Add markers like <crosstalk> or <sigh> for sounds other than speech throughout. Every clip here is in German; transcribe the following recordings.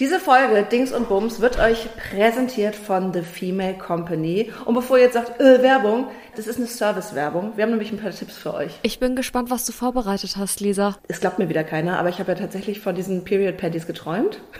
Diese Folge Dings und Bums wird euch präsentiert von The Female Company. Und bevor ihr jetzt sagt, äh, Werbung, das ist eine Service-Werbung. Wir haben nämlich ein paar Tipps für euch. Ich bin gespannt, was du vorbereitet hast, Lisa. Es glaubt mir wieder keiner, aber ich habe ja tatsächlich von diesen Period Panties geträumt. <laughs>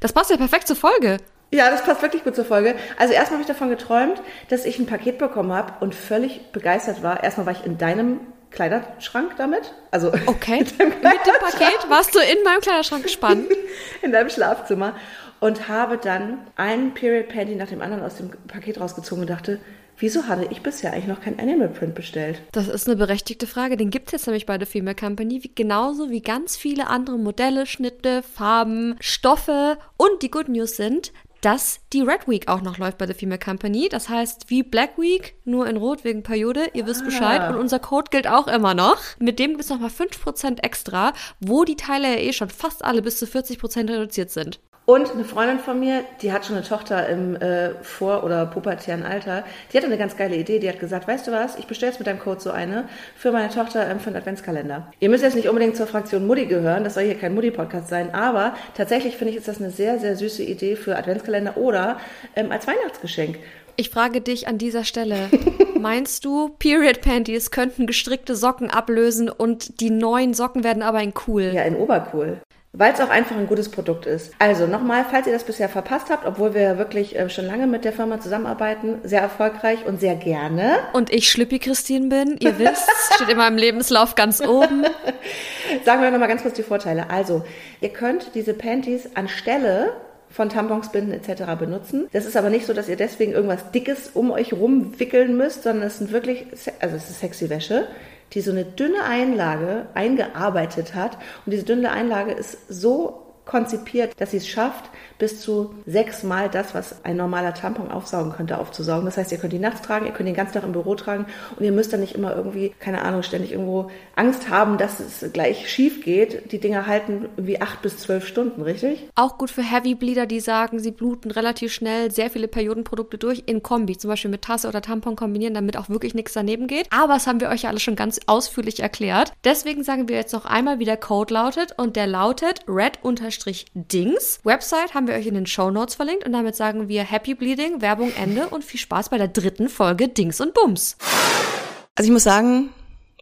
Das passt ja perfekt zur Folge. Ja, das passt wirklich gut zur Folge. Also erstmal habe ich davon geträumt, dass ich ein Paket bekommen habe und völlig begeistert war. Erstmal war ich in deinem Kleiderschrank damit. Also <laughs> Okay. Mit dem Paket warst du in meinem Kleiderschrank gespannt. <laughs> in deinem Schlafzimmer und habe dann einen Period Panty nach dem anderen aus dem Paket rausgezogen und dachte, wieso hatte ich bisher eigentlich noch kein Animal Print bestellt? Das ist eine berechtigte Frage. Den gibt es jetzt nämlich bei der Female Company, wie, genauso wie ganz viele andere Modelle, Schnitte, Farben, Stoffe. Und die Good News sind, dass die Red Week auch noch läuft bei der Female Company. Das heißt, wie Black Week, nur in Rot wegen Periode. Ihr wisst Ah. Bescheid. Und unser Code gilt auch immer noch. Mit dem gibt es nochmal 5% extra, wo die Teile ja eh schon fast alle bis zu 40% reduziert sind. Und eine Freundin von mir, die hat schon eine Tochter im äh, vor- oder pubertären Alter, die hatte eine ganz geile Idee. Die hat gesagt, weißt du was, ich bestelle jetzt mit deinem Code so eine für meine Tochter ähm, für einen Adventskalender. Ihr müsst jetzt nicht unbedingt zur Fraktion Mutti gehören, das soll hier kein Mutti-Podcast sein, aber tatsächlich finde ich, ist das eine sehr, sehr süße Idee für Adventskalender oder ähm, als Weihnachtsgeschenk. Ich frage dich an dieser Stelle, <laughs> meinst du, Period Panties könnten gestrickte Socken ablösen und die neuen Socken werden aber in cool? Ja, in Obercool. Weil es auch einfach ein gutes Produkt ist. Also nochmal, falls ihr das bisher verpasst habt, obwohl wir wirklich äh, schon lange mit der Firma zusammenarbeiten, sehr erfolgreich und sehr gerne. Und ich Schlippi Christine bin, ihr <laughs> wisst, steht in meinem Lebenslauf ganz oben. Sagen wir nochmal ganz kurz die Vorteile. Also, ihr könnt diese Panties anstelle von Tampons, Binden etc. benutzen. Das ist aber nicht so, dass ihr deswegen irgendwas Dickes um euch rumwickeln müsst, sondern es sind wirklich, also es ist sexy Wäsche, die so eine dünne Einlage eingearbeitet hat. Und diese dünne Einlage ist so konzipiert, dass sie es schafft, bis zu sechsmal das, was ein normaler Tampon aufsaugen könnte, aufzusaugen. Das heißt, ihr könnt die nachts tragen, ihr könnt den ganzen Tag im Büro tragen und ihr müsst dann nicht immer irgendwie, keine Ahnung, ständig irgendwo Angst haben, dass es gleich schief geht. Die Dinger halten irgendwie acht bis zwölf Stunden, richtig? Auch gut für Heavy Bleeder, die sagen, sie bluten relativ schnell sehr viele Periodenprodukte durch in Kombi, zum Beispiel mit Tasse oder Tampon kombinieren, damit auch wirklich nichts daneben geht. Aber das haben wir euch ja alles schon ganz ausführlich erklärt. Deswegen sagen wir jetzt noch einmal, wie der Code lautet und der lautet red-dings. Website haben wir euch in den Show Notes verlinkt und damit sagen wir Happy Bleeding, Werbung Ende und viel Spaß bei der dritten Folge Dings und Bums. Also ich muss sagen,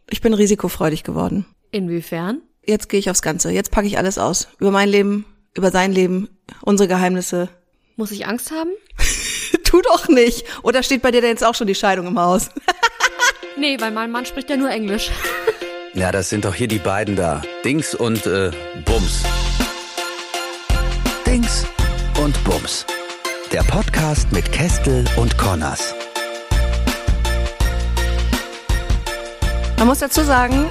ich bin risikofreudig geworden. Inwiefern? Jetzt gehe ich aufs Ganze. Jetzt packe ich alles aus. Über mein Leben, über sein Leben, unsere Geheimnisse. Muss ich Angst haben? <laughs> tu doch nicht. Oder steht bei dir denn jetzt auch schon die Scheidung im Haus? <laughs> Nee, weil mein Mann spricht ja nur Englisch. Ja, das sind doch hier die beiden da. Dings und äh, Bums. Bums. Der Podcast mit Kestel und Connors. Man muss dazu sagen,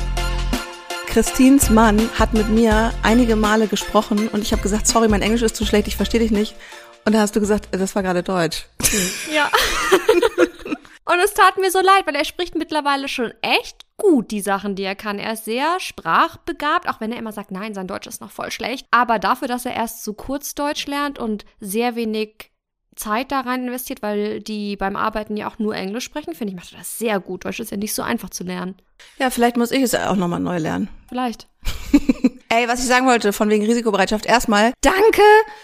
Christins Mann hat mit mir einige Male gesprochen und ich habe gesagt, sorry, mein Englisch ist zu schlecht, ich verstehe dich nicht. Und da hast du gesagt, das war gerade Deutsch. Ja. <laughs> Und es tat mir so leid, weil er spricht mittlerweile schon echt gut die Sachen, die er kann. Er ist sehr sprachbegabt, auch wenn er immer sagt, nein, sein Deutsch ist noch voll schlecht. Aber dafür, dass er erst so kurz Deutsch lernt und sehr wenig Zeit da rein investiert, weil die beim Arbeiten ja auch nur Englisch sprechen, finde ich, macht er das sehr gut. Deutsch ist ja nicht so einfach zu lernen. Ja, vielleicht muss ich es auch nochmal neu lernen. Vielleicht. <laughs> Ey, was ich sagen wollte, von wegen Risikobereitschaft. Erstmal, danke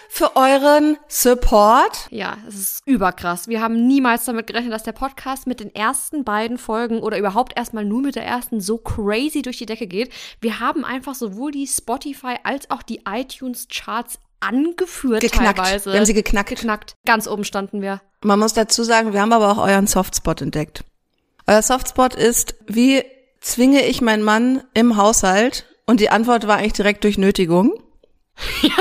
für euren Support. Ja, es ist überkrass. Wir haben niemals damit gerechnet, dass der Podcast mit den ersten beiden Folgen oder überhaupt erstmal nur mit der ersten so crazy durch die Decke geht. Wir haben einfach sowohl die Spotify als auch die iTunes Charts angeführt Geknackt. teilweise. Wir haben sie geknackt. geknackt. Ganz oben standen wir. Man muss dazu sagen, wir haben aber auch euren Softspot entdeckt. Euer Softspot ist, wie zwinge ich meinen Mann im Haushalt? Und die Antwort war eigentlich direkt durch Nötigung. <laughs>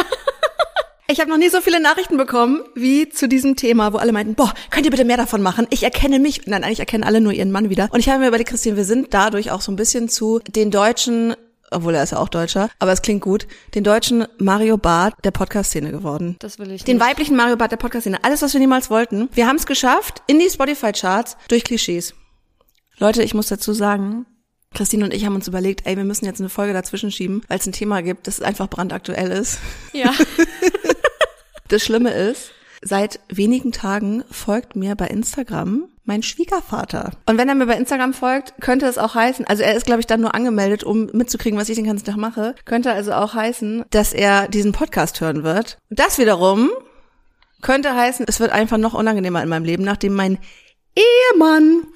Ich habe noch nie so viele Nachrichten bekommen wie zu diesem Thema, wo alle meinten, boah, könnt ihr bitte mehr davon machen? Ich erkenne mich. Nein, eigentlich erkennen alle nur ihren Mann wieder. Und ich habe mir überlegt, Christine, wir sind dadurch auch so ein bisschen zu den deutschen, obwohl er ist ja auch Deutscher, aber es klingt gut, den deutschen Mario Barth der Podcast-Szene geworden. Das will ich Den nicht. weiblichen Mario Barth der Podcast-Szene. Alles, was wir niemals wollten. Wir haben es geschafft in die Spotify-Charts durch Klischees. Leute, ich muss dazu sagen, Christine und ich haben uns überlegt, ey, wir müssen jetzt eine Folge dazwischen schieben, weil es ein Thema gibt, das einfach brandaktuell ist. Ja. <laughs> Das Schlimme ist, Seit wenigen Tagen folgt mir bei Instagram mein Schwiegervater. Und wenn er mir bei Instagram folgt, könnte es auch heißen, also er ist, glaube ich, dann nur angemeldet, um mitzukriegen, was ich den ganzen Tag mache, könnte also auch heißen, dass er diesen Podcast hören wird. Das wiederum könnte heißen, es wird einfach noch unangenehmer in meinem Leben, nachdem mein Ehemann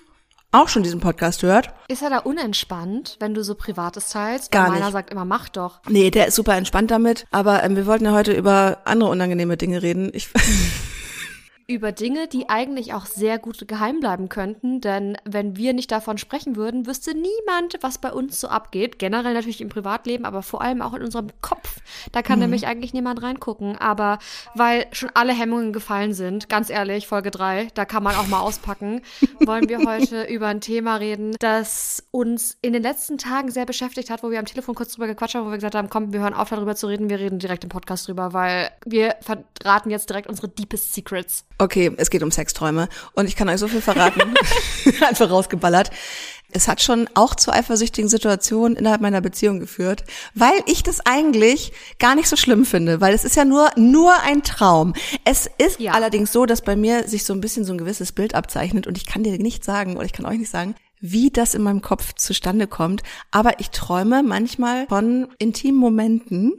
auch schon diesen Podcast hört. Ist er da unentspannt, wenn du so Privates teilst? Gar Meiner nicht. sagt immer, mach doch. Nee, der ist super entspannt damit, aber ähm, wir wollten ja heute über andere unangenehme Dinge reden. Ich, <laughs> Über Dinge, die eigentlich auch sehr gut geheim bleiben könnten, denn wenn wir nicht davon sprechen würden, wüsste niemand, was bei uns so abgeht. Generell natürlich im Privatleben, aber vor allem auch in unserem Kopf. Da kann nämlich eigentlich niemand reingucken. Aber weil schon alle Hemmungen gefallen sind, ganz ehrlich, Folge 3, da kann man auch mal auspacken, <laughs> wollen wir heute über ein Thema reden, das uns in den letzten Tagen sehr beschäftigt hat, wo wir am Telefon kurz drüber gequatscht haben, wo wir gesagt haben, komm, wir hören auf, darüber zu reden, wir reden direkt im Podcast drüber, weil wir verraten jetzt direkt unsere deepest Secrets. Okay, es geht um Sexträume und ich kann euch so viel verraten. <laughs> <laughs> Einfach rausgeballert. Es hat schon auch zu eifersüchtigen Situationen innerhalb meiner Beziehung geführt, weil ich das eigentlich gar nicht so schlimm finde, weil es ist ja nur, nur ein Traum. Es ist Ja. allerdings so, dass bei mir sich so ein bisschen so ein gewisses Bild abzeichnet und ich kann dir nicht sagen oder ich kann euch nicht sagen, wie das in meinem Kopf zustande kommt, aber ich träume manchmal von intimen Momenten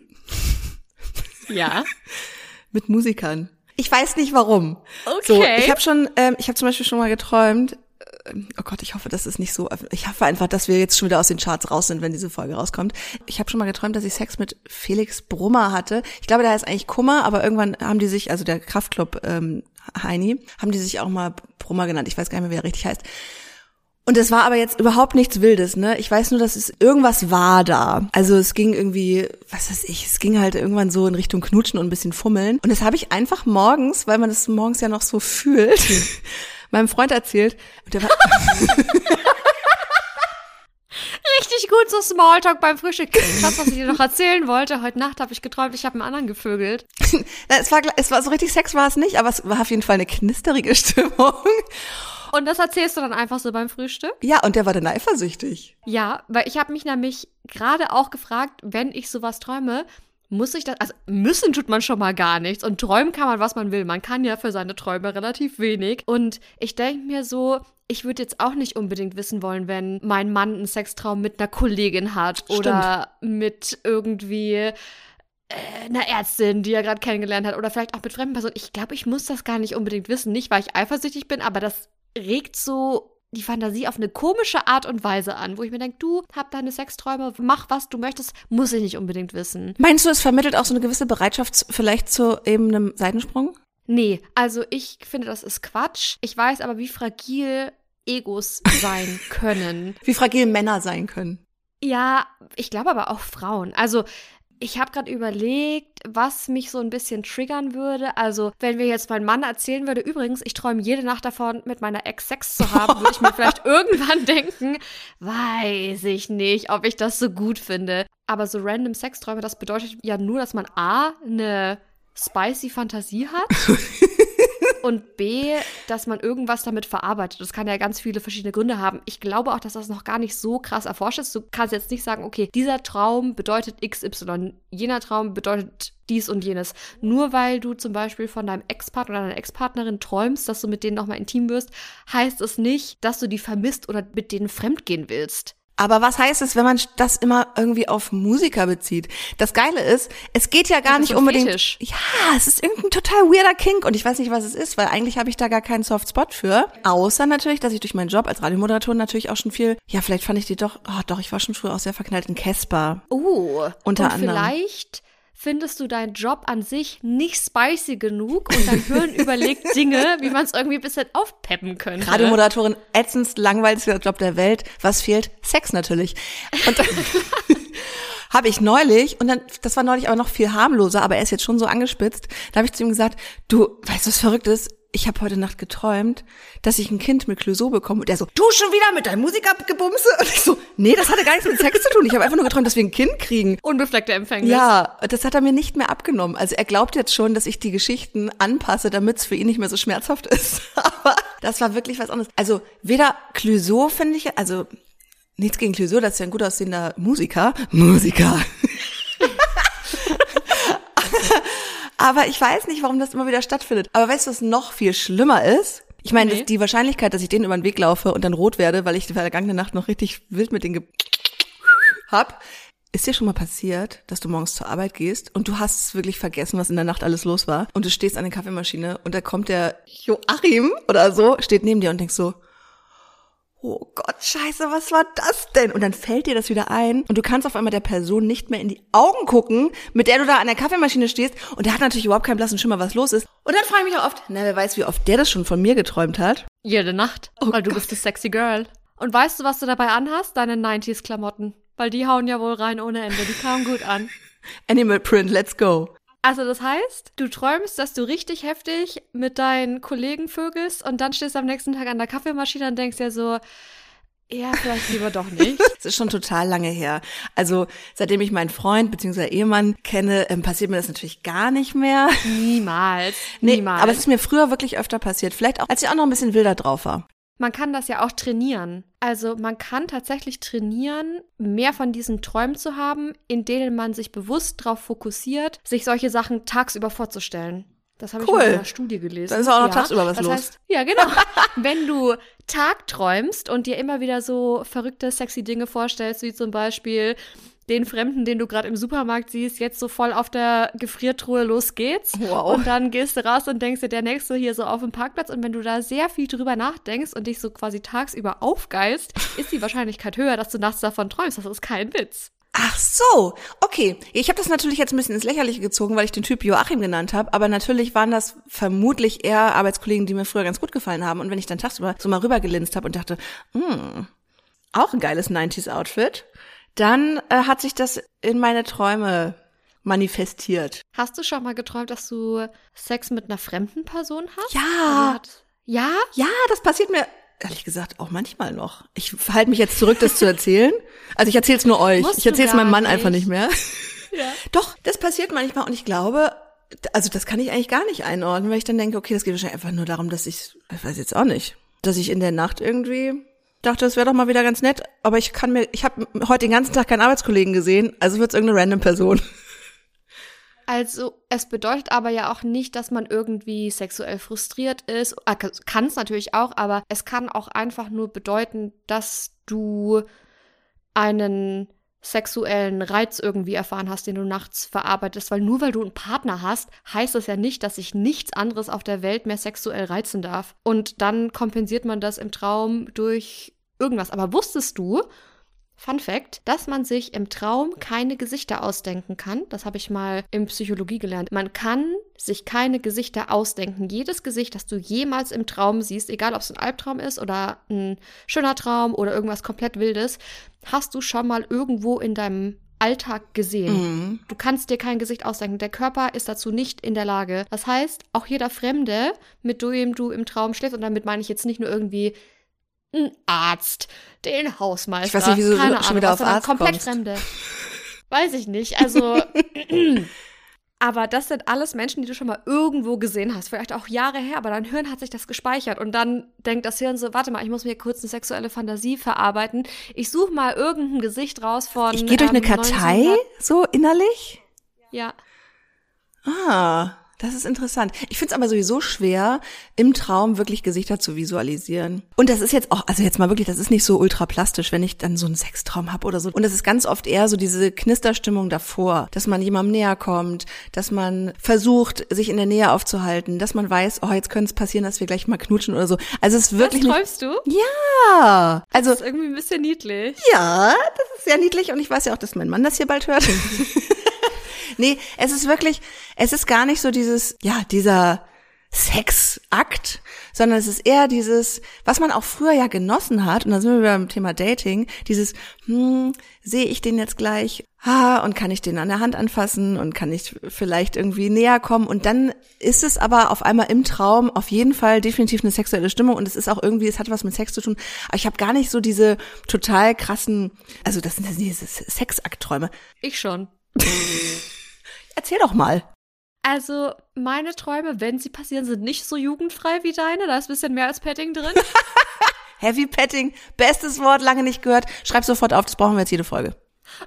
Ja. <laughs> mit Musikern. Ich weiß nicht warum. So, Okay. ich habe schon, ähm, ich habe zum Beispiel schon mal geträumt. ähm, Oh Gott, ich hoffe, das ist nicht so. Ich hoffe einfach, dass wir jetzt schon wieder aus den Charts raus sind, wenn diese Folge rauskommt. Ich habe schon mal geträumt, dass ich Sex mit Felix Brummer hatte. Ich glaube, der heißt eigentlich Kummer, aber irgendwann haben die sich, also der Kraftclub ähm, Heini, haben die sich auch mal Brummer genannt. Ich weiß gar nicht mehr, wie er richtig heißt. Und es war aber jetzt überhaupt nichts Wildes, ne? Ich weiß nur, dass es irgendwas war da. Also es ging irgendwie, was weiß ich, es ging halt irgendwann so in Richtung Knutschen und ein bisschen Fummeln. Und das habe ich einfach morgens, weil man das morgens ja noch so fühlt, <laughs> meinem Freund erzählt. Und der war, <laughs> Richtig gut so Smalltalk beim Frühstück. Das, was ich dir noch erzählen wollte, heute Nacht habe ich geträumt, ich habe einen anderen gevögelt. <laughs> Es war, es war so richtig Sex war es nicht, aber es war auf jeden Fall eine knisterige Stimmung. Und das erzählst du dann einfach so beim Frühstück? Ja, und der war dann eifersüchtig. Ja, weil ich habe mich nämlich gerade auch gefragt, wenn ich sowas träume, muss ich das, also müssen tut man schon mal gar nichts und träumen kann man, was man will. Man kann ja für seine Träume relativ wenig. Und ich denke mir so, ich würde jetzt auch nicht unbedingt wissen wollen, wenn mein Mann einen Sextraum mit einer Kollegin hat oder mit irgendwie äh, einer Ärztin, die er gerade kennengelernt hat oder vielleicht auch mit fremden Personen. Ich glaube, ich muss das gar nicht unbedingt wissen. Nicht, weil ich eifersüchtig bin, aber das regt so die Fantasie auf eine komische Art und Weise an, wo ich mir denke, du hab deine Sexträume, mach was du möchtest, muss ich nicht unbedingt wissen. Meinst du, es vermittelt auch so eine gewisse Bereitschaft vielleicht zu eben einem Seitensprung? Nee, also ich finde, das ist Quatsch. Ich weiß aber, wie fragil Egos sein <laughs> können. Wie fragil Männer sein können. Ja, ich glaube aber auch Frauen. Also ich habe gerade überlegt, was mich so ein bisschen triggern würde. Also, wenn mir jetzt mein Mann erzählen würde, übrigens, ich träume jede Nacht davon, mit meiner Ex Sex zu haben, würde ich mir vielleicht <laughs> irgendwann denken, weiß ich nicht, ob ich das so gut finde. Aber so random Sexträume, das bedeutet ja nur, dass man A, eine spicy Fantasie hat <laughs> und B, dass man irgendwas damit verarbeitet. Das kann ja ganz viele verschiedene Gründe haben. Ich glaube auch, dass das noch gar nicht so krass erforscht ist. Du kannst jetzt nicht sagen, okay, dieser Traum bedeutet XY, jener Traum bedeutet dies und jenes. Nur weil du zum Beispiel von deinem Ex-Partner oder deiner Ex-Partnerin träumst, dass du mit denen nochmal intim wirst, heißt es nicht, dass du die vermisst oder mit denen fremdgehen willst. Aber was heißt es, wenn man das immer irgendwie auf Musiker bezieht? Das Geile ist, es geht ja gar nicht unbedingt. Fetisch. Ja, es ist irgendein total weirder Kink und ich weiß nicht, was es ist, weil eigentlich habe ich da gar keinen Softspot für. Außer natürlich, dass ich durch meinen Job als Radiomoderatorin natürlich auch schon viel, ja, vielleicht fand ich die doch, oh, doch, ich war schon früher auch sehr verknallt in Casper. Oh, Unter und anderem. vielleicht findest du deinen Job an sich nicht spicy genug und dein Hirn <laughs> überlegt Dinge, wie man es irgendwie ein bisschen aufpeppen könnte. Radiomoderatorin, ätzendst langweiligster Job der Welt. Was fehlt? Sex natürlich. Und <laughs> dann habe ich neulich, und dann, das war neulich aber noch viel harmloser, aber er ist jetzt schon so angespitzt, da habe ich zu ihm gesagt, du, weißt du, was verrückt ist? Ich habe heute Nacht geträumt, dass ich ein Kind mit Clouseau bekomme. Und er so, du schon wieder mit deinem Musikergebumse? Und ich so, nee, das hatte gar nichts mit Sex zu tun. Ich habe einfach nur geträumt, dass wir ein Kind kriegen. Unbefleckte Empfängnis. Ja, das hat er mir nicht mehr abgenommen. Also er glaubt jetzt schon, dass ich die Geschichten anpasse, damit es für ihn nicht mehr so schmerzhaft <laughs> ist. Aber das war wirklich was anderes. Also weder Clouseau finde ich, also nichts gegen Clouseau, das ist ja ein gut aussehender Musiker. Musiker. Aber ich weiß nicht, warum das immer wieder stattfindet. Aber weißt du, was noch viel schlimmer ist? Ich meine, Nee. die Wahrscheinlichkeit, dass ich denen über den Weg laufe und dann rot werde, weil ich die vergangene Nacht noch richtig wild mit denen ge hab. Ist dir schon mal passiert, dass du morgens zur Arbeit gehst und du hast wirklich vergessen, was in der Nacht alles los war und du stehst an der Kaffeemaschine und da kommt der Joachim oder so, steht neben dir und denkst so, oh Gott, scheiße, was war das denn? Und dann fällt dir das wieder ein und du kannst auf einmal der Person nicht mehr in die Augen gucken, mit der du da an der Kaffeemaschine stehst und der hat natürlich überhaupt keinen blassen Schimmer, was los ist. Und dann frage ich mich auch oft, na, wer weiß, wie oft der das schon von mir geträumt hat. Jede Nacht. Oh weil du bist das sexy Girl. Und weißt du, was du dabei anhast? Deine 90s-Klamotten. Weil die hauen ja wohl rein ohne Ende. Die kamen gut an. <laughs> Animal Print, let's go. Also das heißt, du träumst, dass du richtig heftig mit deinen Kollegen vögelst und dann stehst du am nächsten Tag an der Kaffeemaschine und denkst ja so, ja, vielleicht lieber doch nicht. <laughs> Das ist schon total lange her. Also seitdem ich meinen Freund bzw. Ehemann kenne, ähm, passiert mir das natürlich gar nicht mehr. Niemals. Nee, Niemals. aber es ist mir früher wirklich öfter passiert. Vielleicht auch, als ich auch noch ein bisschen wilder drauf war. Man kann das ja auch trainieren. Also man kann tatsächlich trainieren, mehr von diesen Träumen zu haben, in denen man sich bewusst darauf fokussiert, sich solche Sachen tagsüber vorzustellen. Das habe Cool. ich in einer Studie gelesen. Dann ist auch noch tagsüber was das los. Heißt, ja, genau. <laughs> Wenn du tagträumst und dir immer wieder so verrückte, sexy Dinge vorstellst, wie zum Beispiel den Fremden, den du gerade im Supermarkt siehst, jetzt so voll auf der Gefriertruhe, los geht's. Wow. Und dann gehst du raus und denkst dir, der nächste hier so auf dem Parkplatz. Und wenn du da sehr viel drüber nachdenkst und dich so quasi tagsüber aufgeilst, ist die Wahrscheinlichkeit höher, dass du nachts davon träumst. Das ist kein Witz. Ach so, okay. Ich habe das natürlich jetzt ein bisschen ins Lächerliche gezogen, weil ich den Typ Joachim genannt habe, aber natürlich waren das vermutlich eher Arbeitskollegen, die mir früher ganz gut gefallen haben. Und wenn ich dann tagsüber so mal rübergelinst habe und dachte, hm, auch ein geiles 90s-Outfit, dann äh, hat sich das in meine Träume manifestiert. Hast du schon mal geträumt, dass du Sex mit einer fremden Person hast? Ja. Hat- ja? Ja, das passiert mir ehrlich gesagt auch manchmal noch. Ich verhalte mich jetzt zurück, das zu erzählen. Also ich erzähle es nur euch. Musst ich erzähle es meinem Mann einfach nicht. nicht mehr. <laughs> Ja. Doch, das passiert manchmal und ich glaube, also das kann ich eigentlich gar nicht einordnen, weil ich dann denke, okay, das geht wahrscheinlich einfach nur darum, dass ich, ich weiß jetzt auch nicht, dass ich in der Nacht irgendwie dachte, es wäre doch mal wieder ganz nett, aber ich kann mir, ich habe heute den ganzen Tag keinen Arbeitskollegen gesehen, also wird's irgendeine random Person. Also, es bedeutet aber ja auch nicht, dass man irgendwie sexuell frustriert ist. Ah, Kann es natürlich auch, aber es kann auch einfach nur bedeuten, dass du einen sexuellen Reiz irgendwie erfahren hast, den du nachts verarbeitest. Weil nur weil du einen Partner hast, heißt das ja nicht, dass sich nichts anderes auf der Welt mehr sexuell reizen darf. Und dann kompensiert man das im Traum durch irgendwas. Aber wusstest du, Fun Fact, dass man sich im Traum keine Gesichter ausdenken kann. Das habe ich mal in Psychologie gelernt. Man kann sich keine Gesichter ausdenken. Jedes Gesicht, das du jemals im Traum siehst, egal ob es ein Albtraum ist oder ein schöner Traum oder irgendwas komplett Wildes, hast du schon mal irgendwo in deinem Alltag gesehen. Du kannst dir kein Gesicht ausdenken. Der Körper ist dazu nicht in der Lage. Das heißt, auch jeder Fremde, mit dem du im Traum schläfst, und damit meine ich jetzt nicht nur irgendwie ein Arzt, den Hausmeister. Ich weiß nicht, wieso du keine schon Ahnung, wieder auf Arzt komplett kommst. Fremde. Weiß ich nicht. Also, <laughs> aber das sind alles Menschen, die du schon mal irgendwo gesehen hast. Vielleicht auch Jahre her, aber dein Hirn hat sich das gespeichert. Und dann denkt das Hirn so, warte mal, ich muss mir kurz eine sexuelle Fantasie verarbeiten. Ich suche mal irgendein Gesicht raus von. Ich gehe durch eine ähm, Kartei, 1900 so innerlich. Ja. Ah, das ist interessant. Ich finde es aber sowieso schwer, im Traum wirklich Gesichter zu visualisieren. Und das ist jetzt auch, also jetzt mal wirklich, das ist nicht so ultra plastisch, wenn ich dann so einen Sextraum habe oder so. Und das ist ganz oft eher so diese Knisterstimmung davor, dass man jemandem näher kommt, dass man versucht, sich in der Nähe aufzuhalten, dass man weiß, oh, jetzt könnte es passieren, dass wir gleich mal knutschen oder so. Also es ist wirklich nicht, träumst du? ja, also Das ist irgendwie ein bisschen niedlich. ja, das ist sehr niedlich und ich weiß ja auch, dass mein Mann das hier bald hört. <laughs> nee, es ist wirklich, es ist gar nicht so dieses, ja, dieser Sexakt, sondern es ist eher dieses, was man auch früher ja genossen hat, und da sind wir beim Thema Dating, dieses, hm, sehe ich den jetzt gleich, ah, und kann ich den an der Hand anfassen? Und kann ich vielleicht irgendwie näher kommen? Und dann ist es aber auf einmal im Traum auf jeden Fall definitiv eine sexuelle Stimmung. Und es ist auch irgendwie, es hat was mit Sex zu tun, aber ich habe gar nicht so diese total krassen, also das sind diese Sexaktträume. Ich schon. <laughs> Erzähl doch mal. Also, meine Träume, wenn sie passieren, sind nicht so jugendfrei wie deine. Da ist ein bisschen mehr als Petting drin. <laughs> Heavy Petting, bestes Wort, lange nicht gehört. Schreib sofort auf, das brauchen wir jetzt jede Folge.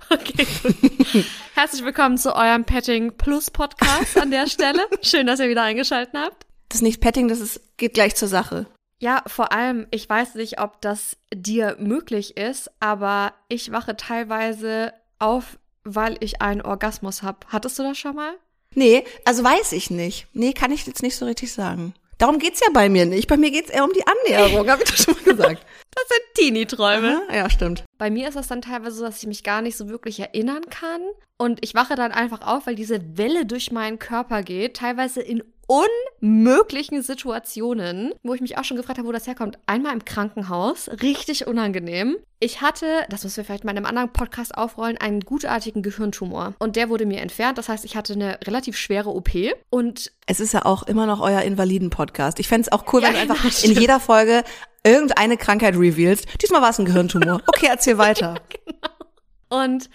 Okay, gut. <laughs> Herzlich willkommen zu eurem Petting Plus Podcast an der Stelle. Schön, dass ihr wieder eingeschaltet habt. Das ist nicht Petting, das ist, geht gleich zur Sache. Ja, vor allem, ich weiß nicht, ob das dir möglich ist, aber ich wache teilweise auf, weil ich einen Orgasmus habe. Hattest du das schon mal? Nee, also weiß ich nicht. Nee, kann ich jetzt nicht so richtig sagen. Darum geht's ja bei mir nicht. Bei mir geht's eher um die Annäherung, habe ich das schon mal gesagt. <laughs> Das sind Teenie-Träume. Ja, stimmt. Bei mir ist das dann teilweise so, dass ich mich gar nicht so wirklich erinnern kann. Und ich wache dann einfach auf, weil diese Welle durch meinen Körper geht, teilweise in unmöglichen Situationen, wo ich mich auch schon gefragt habe, wo das herkommt. Einmal im Krankenhaus, richtig unangenehm. Ich hatte, das müssen wir vielleicht mal in einem anderen Podcast aufrollen, einen gutartigen Gehirntumor. Und der wurde mir entfernt. Das heißt, ich hatte eine relativ schwere OP. Und Es ist ja auch immer noch euer Invaliden-Podcast. Ich fänd's auch cool, Ja, wenn du einfach genau, in stimmt. jeder Folge irgendeine Krankheit revealst. Diesmal war es ein Gehirntumor. Okay, erzähl weiter. <laughs> Und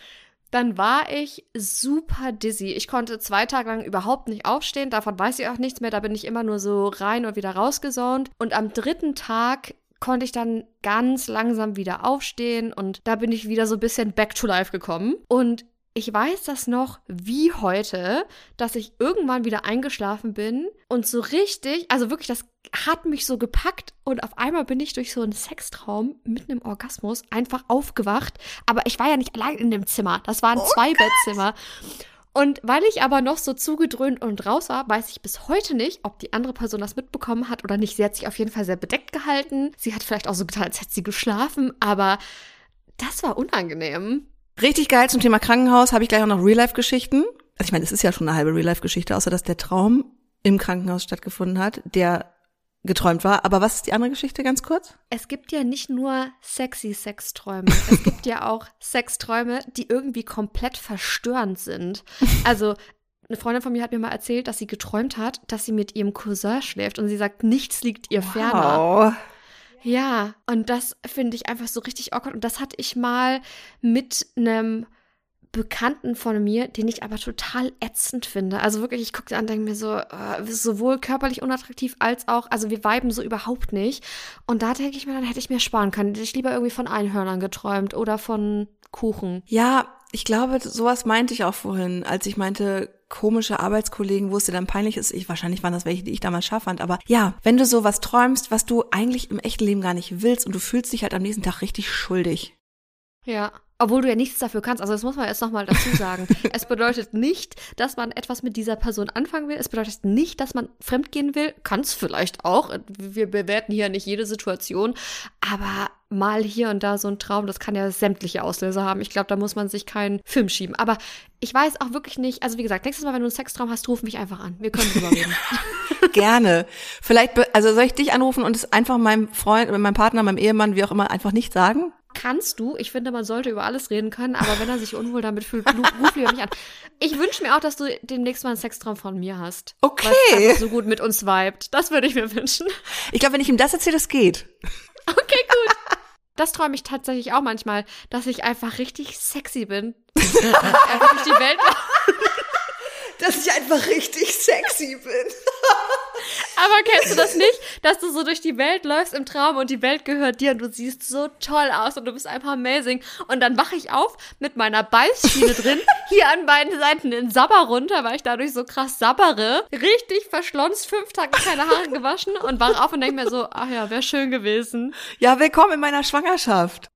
dann war ich super dizzy. Ich konnte zwei Tage lang überhaupt nicht aufstehen. Davon weiß ich auch nichts mehr. Da bin ich immer nur so rein und wieder rausgesaunt. Und am dritten Tag konnte ich dann ganz langsam wieder aufstehen und da bin ich wieder so ein bisschen back to life gekommen. Und ich weiß das noch wie heute, dass ich irgendwann wieder eingeschlafen bin und so richtig, also wirklich, das hat mich so gepackt und auf einmal bin ich durch so einen Sextraum mitten im Orgasmus einfach aufgewacht. Aber ich war ja nicht allein in dem Zimmer. Das war ein Zwei-Bettzimmer. Und weil ich aber noch so zugedröhnt und raus war, weiß ich bis heute nicht, ob die andere Person das mitbekommen hat oder nicht. Sie hat sich auf jeden Fall sehr bedeckt gehalten. Sie hat vielleicht auch so getan, als hätte sie geschlafen, aber das war unangenehm. Richtig geil zum Thema Krankenhaus habe ich gleich auch noch Real-Life-Geschichten. Also ich meine, es ist ja schon eine halbe Real-Life-Geschichte, außer dass der Traum im Krankenhaus stattgefunden hat, der geträumt war. Aber was ist die andere Geschichte ganz kurz? Es gibt ja nicht nur sexy Sexträume. Es <laughs> gibt ja auch Sexträume, die irgendwie komplett verstörend sind. <laughs> Also, eine Freundin von mir hat mir mal erzählt, dass sie geträumt hat, dass sie mit ihrem Cousin schläft und sie sagt, nichts liegt ihr ferner. Ja, und das finde ich einfach so richtig awkward. Und das hatte ich mal mit einem Bekannten von mir, den ich aber total ätzend finde. Also wirklich, ich gucke an denke mir so, äh, sowohl körperlich unattraktiv als auch, also wir viben so überhaupt nicht. Und da denke ich mir, dann hätte ich mir sparen können. Hätte ich lieber irgendwie von Einhörnern geträumt oder von Kuchen. Ja, ich glaube, sowas meinte ich auch vorhin, als ich meinte, komische Arbeitskollegen, wo es dir dann peinlich ist. Ich, wahrscheinlich waren das welche, die ich damals scharf fand. Aber ja, wenn du sowas träumst, was du eigentlich im echten Leben gar nicht willst und du fühlst dich halt am nächsten Tag richtig schuldig. Ja. Obwohl du ja nichts dafür kannst. Also das muss man jetzt nochmal dazu sagen. <laughs> es bedeutet nicht, dass man etwas mit dieser Person anfangen will. Es bedeutet nicht, dass man fremdgehen will. Kann es vielleicht auch. Wir bewerten hier nicht jede Situation. Aber mal hier und da so ein Traum, das kann ja sämtliche Auslöser haben. Ich glaube, da muss man sich keinen Film schieben. Aber ich weiß auch wirklich nicht, also wie gesagt, nächstes Mal, wenn du einen Sextraum hast, ruf mich einfach an. Wir können drüber reden. <laughs> Gerne. Vielleicht, also soll ich dich anrufen und es einfach meinem Freund, meinem Partner, meinem Ehemann, wie auch immer, einfach nicht sagen? Kannst du. Ich finde, man sollte über alles reden können, aber wenn er sich unwohl damit fühlt, ruf lieber mich an. Ich wünsche mir auch, dass du demnächst mal einen Sextraum von mir hast. Okay. So gut mit uns vibet. Das würde ich mir wünschen. Ich glaube, wenn ich ihm das erzähle, das geht. Okay, gut. Das träume ich tatsächlich auch manchmal, dass ich einfach richtig sexy bin. einfach durch die Welt. <laughs> Dass ich einfach richtig sexy bin. Aber kennst du das nicht, dass du so durch die Welt läufst im Traum und die Welt gehört dir und du siehst so toll aus und du bist einfach amazing. Und dann wache ich auf mit meiner Beißschiene drin, <laughs> hier an beiden Seiten den Sabber runter, weil ich dadurch so krass sabbere. Richtig verschlonzt, fünf Tage keine Haare gewaschen und wache auf und denke mir so, ach ja, wäre schön gewesen. Ja, willkommen in meiner Schwangerschaft.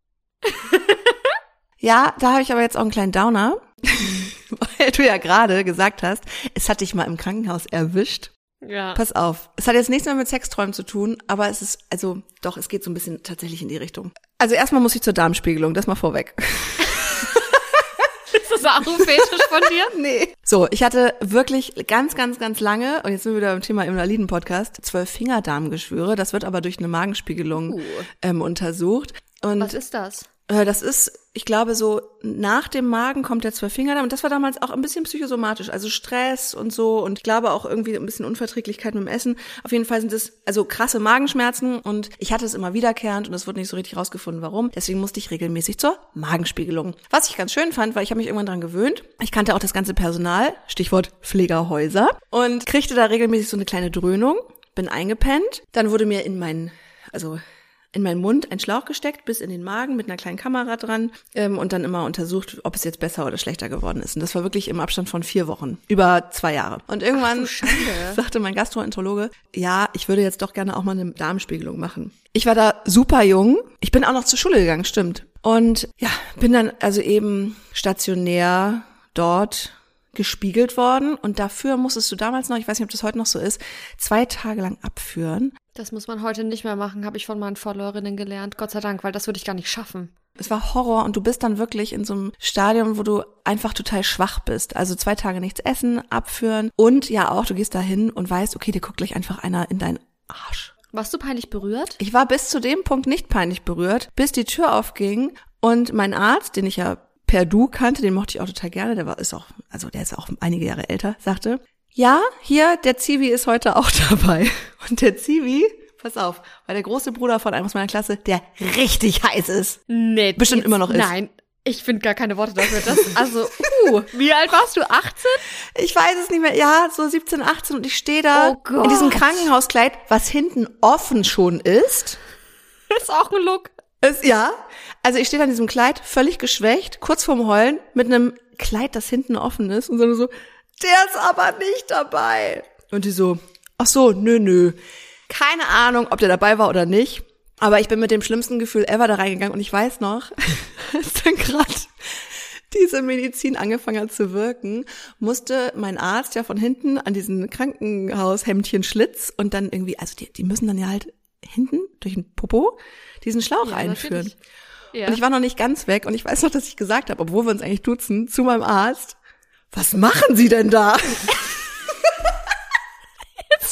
ja, da habe ich aber jetzt auch einen kleinen Downer, <laughs> weil du ja gerade gesagt hast, es hat dich mal im Krankenhaus erwischt. Ja. Pass auf, es hat jetzt nichts mehr mit Sexträumen zu tun, aber es ist, also doch, es geht so ein bisschen tatsächlich in die Richtung. Also erstmal muss ich zur Darmspiegelung, das mal vorweg. <laughs> Ist das auch ein Fetisch von dir? <laughs> Nee. So, ich hatte wirklich ganz, ganz, ganz lange, und jetzt sind wir wieder beim Thema Invaliden-Podcast, zwölf Fingerdarmgeschwüre. Das wird aber durch eine Magenspiegelung Uh. ähm, untersucht. Und Was ist das? Äh, Das ist, ich glaube, so nach dem Magen kommt der Zwölffingerdarm und das war damals auch ein bisschen psychosomatisch, also Stress und so und ich glaube auch irgendwie ein bisschen Unverträglichkeit mit dem Essen. Auf jeden Fall sind es also krasse Magenschmerzen und ich hatte es immer wiederkehrend und es wurde nicht so richtig rausgefunden, warum. Deswegen musste ich regelmäßig zur Magenspiegelung. Was ich ganz schön fand, weil ich habe mich irgendwann dran gewöhnt. Ich kannte auch das ganze Personal, Stichwort Pflegerhäuser und kriegte da regelmäßig so eine kleine Dröhnung, bin eingepennt. Dann wurde mir in meinen, also in meinen Mund einen Schlauch gesteckt, bis in den Magen mit einer kleinen Kamera dran ähm, und dann immer untersucht, ob es jetzt besser oder schlechter geworden ist. Und das war wirklich im Abstand von vier Wochen, über zwei Jahre. Und irgendwann <laughs> sagte mein Gastroenterologe, ja, ich würde jetzt doch gerne auch mal eine Darmspiegelung machen. Ich war da super jung. Ich bin auch noch zur Schule gegangen, stimmt. Und ja, bin dann also eben stationär dort gespiegelt worden und dafür musstest du damals noch, ich weiß nicht, ob das heute noch so ist, zwei Tage lang abführen. Das muss man heute nicht mehr machen, habe ich von meinen Followerinnen gelernt. Gott sei Dank, weil das würde ich gar nicht schaffen. Es war Horror und du bist dann wirklich in so einem Stadium, wo du einfach total schwach bist. Also zwei Tage nichts essen, abführen und ja auch, du gehst da hin und weißt, okay, dir guckt gleich einfach einer in deinen Arsch. Warst du peinlich berührt? Ich war bis zu dem Punkt nicht peinlich berührt, bis die Tür aufging und mein Arzt, den ich ja per Du kannte, den mochte ich auch total gerne, der war, ist auch, also der ist auch einige Jahre älter, sagte, ja, hier, der Zivi ist heute auch <laughs> dabei. Und der Zivi, pass auf, war der große Bruder von einem aus meiner Klasse, der richtig heiß ist. Nee. Bestimmt jetzt, immer noch ist. Nein. Ich finde gar keine Worte dafür. Das, also, uh, wie alt warst du? 18? Ich weiß es nicht mehr. Ja, so 17, 18 und ich stehe da Oh in diesem Krankenhauskleid, was hinten offen schon ist. <laughs> Ist auch ein Look. Es, ja, also ich stehe da in diesem Kleid, völlig geschwächt, kurz vorm Heulen, mit einem Kleid, das hinten offen ist und so, so, der ist aber nicht dabei. Und die so, ach so, nö, nö. Keine Ahnung, ob der dabei war oder nicht. Aber ich bin mit dem schlimmsten Gefühl ever da reingegangen und ich weiß noch, <laughs> als dann gerade diese Medizin angefangen hat zu wirken, musste mein Arzt ja von hinten an diesen Krankenhaushemdchen Schlitz und dann irgendwie, also die, die müssen dann ja halt hinten durch den Popo diesen Schlauch Ja, einführen. Ja. Und ich war noch nicht ganz weg und ich weiß noch, dass ich gesagt habe, obwohl wir uns eigentlich duzen, zu meinem Arzt, was machen Sie denn da? <laughs>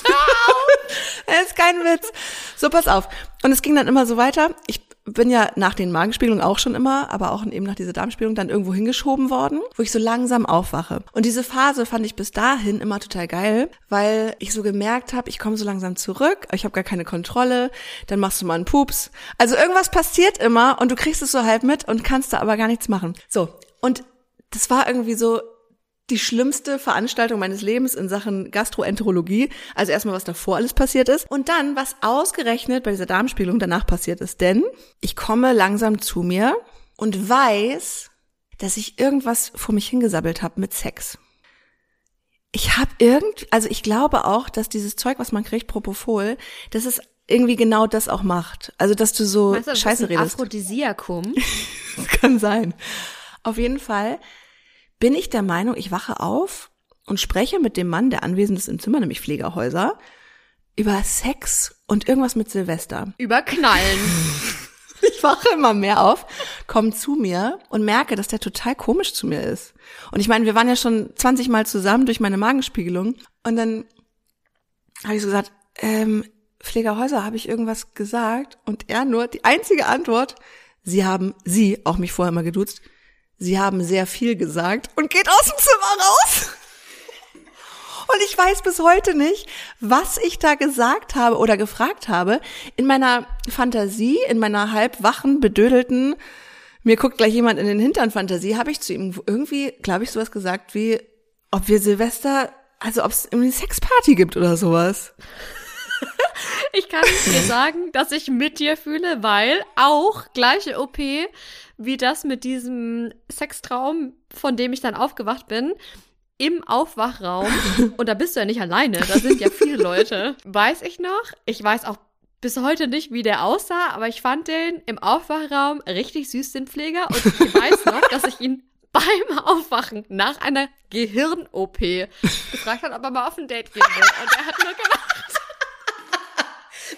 <laughs> Es ist kein Witz. So, pass auf. Und es ging dann immer so weiter. Ich bin ja nach den Magenspiegelungen auch schon immer, aber auch eben nach dieser Darmspiegelung dann irgendwo hingeschoben worden, wo ich so langsam aufwache. Und diese Phase fand ich bis dahin immer total geil, weil ich so gemerkt habe, ich komme so langsam zurück, ich habe gar keine Kontrolle, dann machst du mal einen Pups. Also irgendwas passiert immer und du kriegst es so halb mit und kannst da aber gar nichts machen. So, und das war irgendwie so die schlimmste Veranstaltung meines Lebens in Sachen Gastroenterologie. Also erstmal, was davor alles passiert ist. Und dann, was ausgerechnet bei dieser Darmspiegelung danach passiert ist. Denn ich komme langsam zu mir und weiß, dass ich irgendwas vor mich hingesabbelt habe mit Sex. Ich habe irgend, also ich glaube auch, dass dieses Zeug, was man kriegt, Propofol, dass es irgendwie genau das auch macht. Also, dass du so Meinst du, das Scheiße ist ein redest. Aphrodisiakum? <laughs> Das kann sein. Auf jeden Fall bin ich der Meinung, ich wache auf und spreche mit dem Mann, der anwesend ist im Zimmer, nämlich Pflegerhäuser, über Sex und irgendwas mit Silvester. Überknallen. <laughs> Ich wache immer mehr auf, komme zu mir und merke, dass der total komisch zu mir ist. Und ich meine, wir waren ja schon 20 Mal zusammen durch meine Magenspiegelung. Und dann habe ich so gesagt, ähm, Pflegerhäuser, habe ich irgendwas gesagt? Und er nur, die einzige Antwort, sie haben, sie, auch mich vorher mal geduzt, sie haben sehr viel gesagt und geht aus dem Zimmer raus. Und ich weiß bis heute nicht, was ich da gesagt habe oder gefragt habe. In meiner Fantasie, in meiner halbwachen, bedödelten, mir guckt gleich jemand in den Hintern Fantasie, habe ich zu ihm irgendwie, glaube ich, sowas gesagt wie, ob wir Silvester, also ob es irgendwie eine Sexparty gibt oder sowas. <laughs> Ich kann dir sagen, dass ich mit dir fühle, weil auch gleiche OP wie das mit diesem Sextraum, von dem ich dann aufgewacht bin, im Aufwachraum. <laughs> Und da bist du ja nicht alleine, da sind ja viele Leute. Weiß ich noch. Ich weiß auch bis heute nicht, wie der aussah, aber ich fand den im Aufwachraum richtig süß, den Pfleger. Und ich weiß noch, dass ich ihn beim Aufwachen nach einer Gehirn-OP gefragt habe, ob er mal auf ein Date gehen will. Und er hat nur gemacht.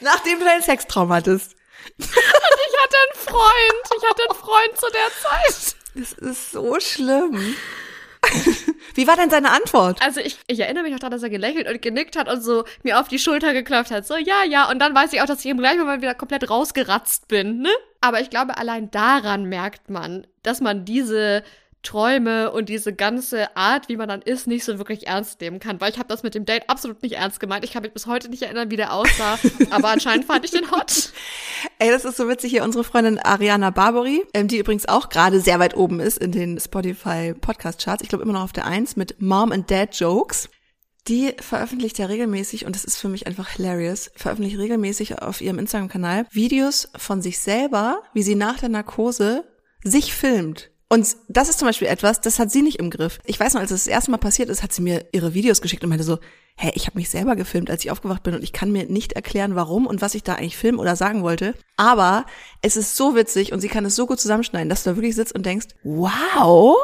Nachdem du einen Sextraum hattest. Ich hatte einen Freund. Ich hatte einen Freund zu der Zeit. Das ist so schlimm. Wie war denn seine Antwort? Also ich, ich erinnere mich noch daran, dass er gelächelt und genickt hat und so mir auf die Schulter geklopft hat. So, ja, ja. Und dann weiß ich auch, dass ich im gleichen Moment wieder komplett rausgeratzt bin, ne? Aber ich glaube, allein daran merkt man, dass man diese Träume und diese ganze Art, wie man dann ist, nicht so wirklich ernst nehmen kann. Weil ich habe das mit dem Date absolut nicht ernst gemeint. Ich kann mich bis heute nicht erinnern, wie der aussah. <laughs> aber anscheinend fand ich den hot. Ey, das ist so witzig hier. Unsere Freundin Ariana Barbary, ähm, die übrigens auch gerade sehr weit oben ist in den Spotify Podcast Charts. Ich glaube immer noch auf der Eins mit Mom and Dad Jokes. Die veröffentlicht ja regelmäßig, und das ist für mich einfach hilarious, veröffentlicht regelmäßig auf ihrem Instagram-Kanal Videos von sich selber, wie sie nach der Narkose sich filmt. Und das ist zum Beispiel etwas, das hat sie nicht im Griff. Ich weiß noch, als es das erste Mal passiert ist, hat sie mir ihre Videos geschickt und meinte so, hä, ich habe mich selber gefilmt, als ich aufgewacht bin und ich kann mir nicht erklären, warum und was ich da eigentlich filmen oder sagen wollte. Aber es ist so witzig und sie kann es so gut zusammenschneiden, dass du da wirklich sitzt und denkst, wow,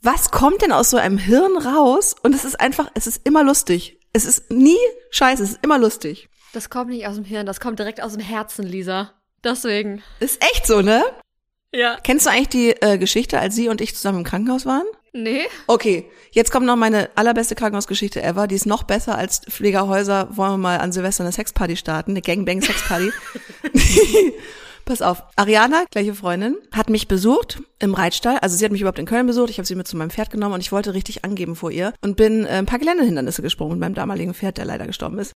was kommt denn aus so einem Hirn raus? Und es ist einfach, es ist immer lustig. Es ist nie scheiße, es ist immer lustig. Das kommt nicht aus dem Hirn, das kommt direkt aus dem Herzen, Lisa. Deswegen. Ist echt so, ne? Ja. Kennst du eigentlich die äh, Geschichte, als sie und ich zusammen im Krankenhaus waren? Nee. Okay, jetzt kommt noch meine allerbeste Krankenhausgeschichte ever. Die ist noch besser als Pflegerhäuser. Wollen wir mal an Silvester eine Sexparty starten, eine Gangbang-Sexparty. <laughs> Pass auf, Ariana, gleiche Freundin, hat mich besucht im Reitstall. Also sie hat mich überhaupt in Köln besucht. Ich habe sie mit zu meinem Pferd genommen und ich wollte richtig angeben vor ihr und bin äh, ein paar Geländehindernisse gesprungen mit meinem damaligen Pferd, der leider gestorben ist.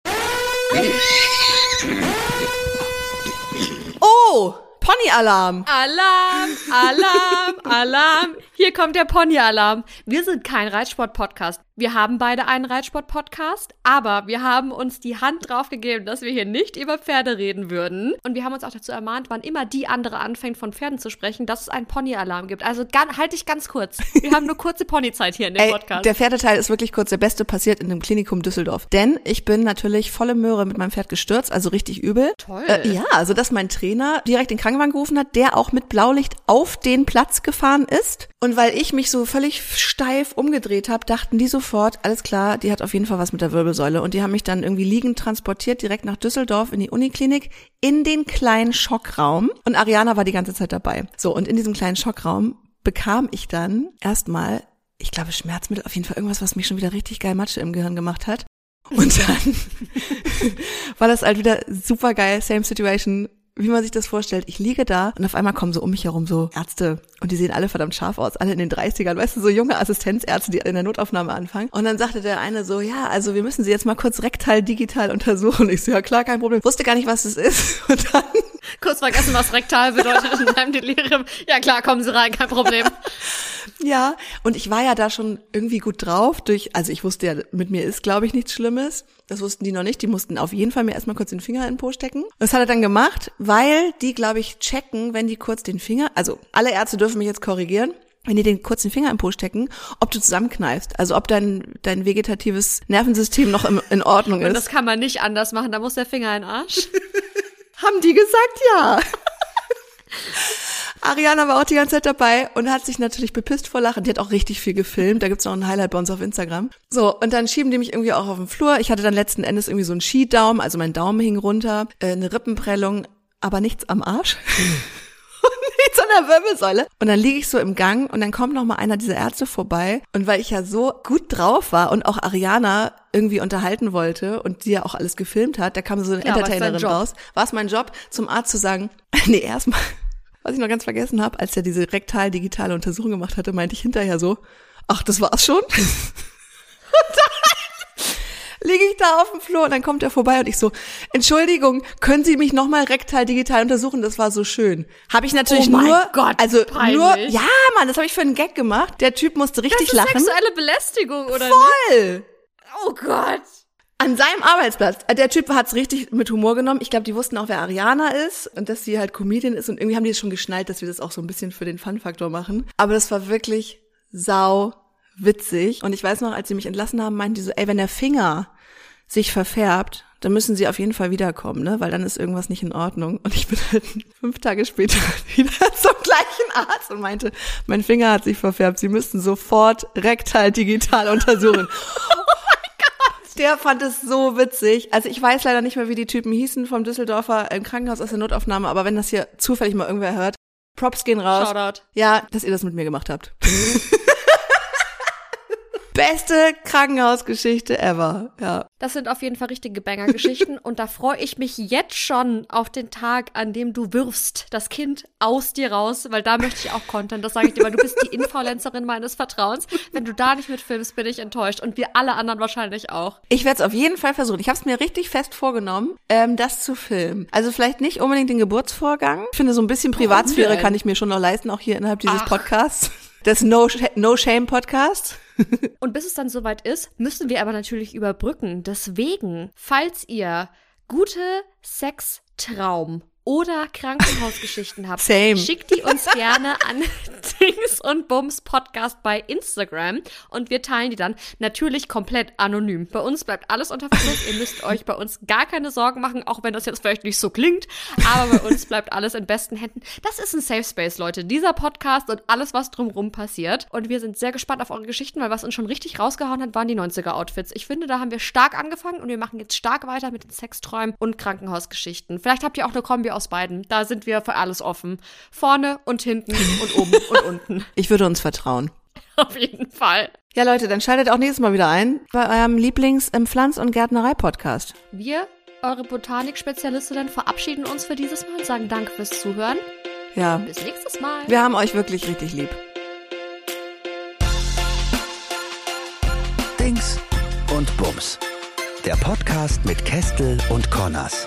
Oh, Pony-Alarm. Alarm, Alarm, Alarm. Hier kommt der Pony-Alarm. Wir sind kein Reitsport-Podcast. Wir haben beide einen Reitsport-Podcast, aber wir haben uns die Hand drauf gegeben, dass wir hier nicht über Pferde reden würden. Und wir haben uns auch dazu ermahnt, wann immer die andere anfängt, von Pferden zu sprechen, dass es einen Pony-Alarm gibt. Also halt dich ganz kurz. Wir haben nur kurze Ponyzeit hier in dem Ey, Podcast. der Pferdeteil ist wirklich kurz. Der beste passiert in dem Klinikum Düsseldorf. Denn ich bin natürlich volle Möhre mit meinem Pferd gestürzt, also richtig übel. Toll. Äh, ja, also dass mein Trainer direkt den Krankenwagen gerufen hat, der auch mit Blaulicht auf den Platz gefahren ist. Und weil ich mich so völlig steif umgedreht habe, dachten die sofort, alles klar, die hat auf jeden Fall was mit der Wirbelsäule. Und die haben mich dann irgendwie liegend transportiert, direkt nach Düsseldorf in die Uniklinik, in den kleinen Schockraum. Und Ariana war die ganze Zeit dabei. So, und in diesem kleinen Schockraum bekam ich dann erstmal, ich glaube, Schmerzmittel, auf jeden Fall irgendwas, was mich schon wieder richtig geil Matsche im Gehirn gemacht hat. Und dann <laughs> war das halt wieder super geil, same situation, wie man sich das vorstellt. Ich liege da und auf einmal kommen so um mich herum so Ärzte und die sehen alle verdammt scharf aus, alle in den 30ern, weißt du, so junge Assistenzärzte, die in der Notaufnahme anfangen. Und dann sagte der eine so, ja, also wir müssen sie jetzt mal kurz rektal digital untersuchen. Ich so, ja klar, kein Problem. Wusste gar nicht, was es ist. <laughs> Und dann Kurz vergessen, was rektal bedeutet in deinem Delirium. Ja klar, kommen Sie rein, kein Problem. Ja, und ich war ja da schon irgendwie gut drauf durch, also ich wusste ja, mit mir ist, glaube ich, nichts Schlimmes. Das wussten die noch nicht. Die mussten auf jeden Fall mir erstmal kurz den Finger in den Po stecken. Das hat er dann gemacht, weil die, glaube ich, checken, wenn die kurz den Finger, also alle Ärzte dürfen mich jetzt korrigieren, wenn die den kurzen Finger im Po stecken, ob du zusammenkneifst, also ob dein, dein vegetatives Nervensystem noch im, in Ordnung Und ist. das kann man nicht anders machen, da muss der Finger in den Arsch. <laughs> Haben die gesagt, ja. <laughs> Ariana war auch die ganze Zeit dabei und hat sich natürlich bepisst vor Lachen. Die hat auch richtig viel gefilmt. Da gibt's noch ein Highlight bei uns auf Instagram. So, und dann schieben die mich irgendwie auch auf den Flur. Ich hatte dann letzten Endes irgendwie so einen Skidaumen, also mein Daumen hing runter, äh, eine Rippenprellung, aber nichts am Arsch. <laughs> <laughs> und nichts an der Wirbelsäule. Und dann liege ich so im Gang und dann kommt noch mal einer dieser Ärzte vorbei. Und weil ich ja so gut drauf war und auch Ariana irgendwie unterhalten wollte und die ja auch alles gefilmt hat, da kam so eine dein Entertainerin raus. War es mein Job, zum Arzt zu sagen, <laughs> nee, erstmal, <laughs> was ich noch ganz vergessen habe, als er diese rektal-digitale Untersuchung gemacht hatte, meinte ich hinterher so, ach, das war's schon? und dann liege ich da auf dem Flur und dann kommt er vorbei und ich so, Entschuldigung, können Sie mich nochmal rektal-digital untersuchen? Das war so schön. Habe ich natürlich Oh nur, Gott, also peinlich. nur, ja, Mann, das habe ich für einen Gag gemacht. Der Typ musste richtig Das ist lachen. sexuelle Belästigung, oder nicht? Voll! Oh Gott. An seinem Arbeitsplatz. Äh, Der Typ hat's richtig mit Humor genommen. Ich glaube, die wussten auch, wer Ariana ist und dass sie halt Comedian ist. Und irgendwie haben die es schon geschnallt, dass wir das auch so ein bisschen für den Fun-Faktor machen. Aber das war wirklich sau witzig. Und ich weiß noch, als sie mich entlassen haben, meinten die so, ey, wenn der Finger sich verfärbt, dann müssen sie auf jeden Fall wiederkommen, ne? Weil dann ist irgendwas nicht in Ordnung. Und ich bin halt <laughs> fünf Tage später <laughs> wieder zum gleichen Arzt und meinte, mein Finger hat sich verfärbt. Sie müssten sofort rektal digital untersuchen. <laughs> Der fand es so witzig. Also ich weiß leider nicht mehr, wie die Typen hießen vom Düsseldorfer im Krankenhaus aus der Notaufnahme, aber wenn das hier zufällig mal irgendwer hört, Props gehen raus. Shoutout. Ja, dass ihr das mit mir gemacht habt. Beste Krankenhausgeschichte ever. Ja. Das sind auf jeden Fall richtige Banger-Geschichten <laughs> und da freue ich mich jetzt schon auf den Tag, an dem du wirfst das Kind aus dir raus, weil da möchte ich auch Content. Das sage ich dir, weil du bist die Influencerin meines Vertrauens. Wenn du da nicht mitfilmst, bin ich enttäuscht und wir alle anderen wahrscheinlich auch. Ich werde es auf jeden Fall versuchen. Ich habe es mir richtig fest vorgenommen, ähm, das zu filmen. Also vielleicht nicht unbedingt den Geburtsvorgang. Ich finde, so ein bisschen Privatsphäre kann ich mir schon noch leisten, auch hier innerhalb dieses Ach. Podcasts. Des No, no Shame Podcasts. <laughs> Und bis es dann soweit ist, müssen wir aber natürlich überbrücken. Deswegen, falls ihr gute Sextraum oder Krankenhausgeschichten habt, Same. schickt die uns gerne an <laughs> Dings und Bums Podcast bei Instagram und wir teilen die dann natürlich komplett anonym. Bei uns bleibt alles unter Verschluss. Ihr müsst euch bei uns gar keine Sorgen machen, auch wenn das jetzt vielleicht nicht so klingt, aber bei uns bleibt alles in besten Händen. Das ist ein Safe Space, Leute. Dieser Podcast und alles, was drumrum passiert. Und wir sind sehr gespannt auf eure Geschichten, weil was uns schon richtig rausgehauen hat, waren die 90er Outfits. Ich finde, da haben wir stark angefangen und wir machen jetzt stark weiter mit den Sexträumen und Krankenhausgeschichten. Vielleicht habt ihr auch eine Kombi aus beiden. Da sind wir für alles offen. Vorne und hinten und oben <laughs> und unten. Ich würde uns vertrauen. <laughs> Auf jeden Fall. Ja, Leute, dann schaltet auch nächstes Mal wieder ein bei eurem Lieblings-Pflanz- und Gärtnerei-Podcast. Wir, eure Botanik-Spezialistinnen, verabschieden uns für dieses Mal und sagen Danke fürs Zuhören. Ja, Bis nächstes Mal. wir haben euch wirklich richtig lieb. Dings und Bums. Der Podcast mit Kestel und Connors.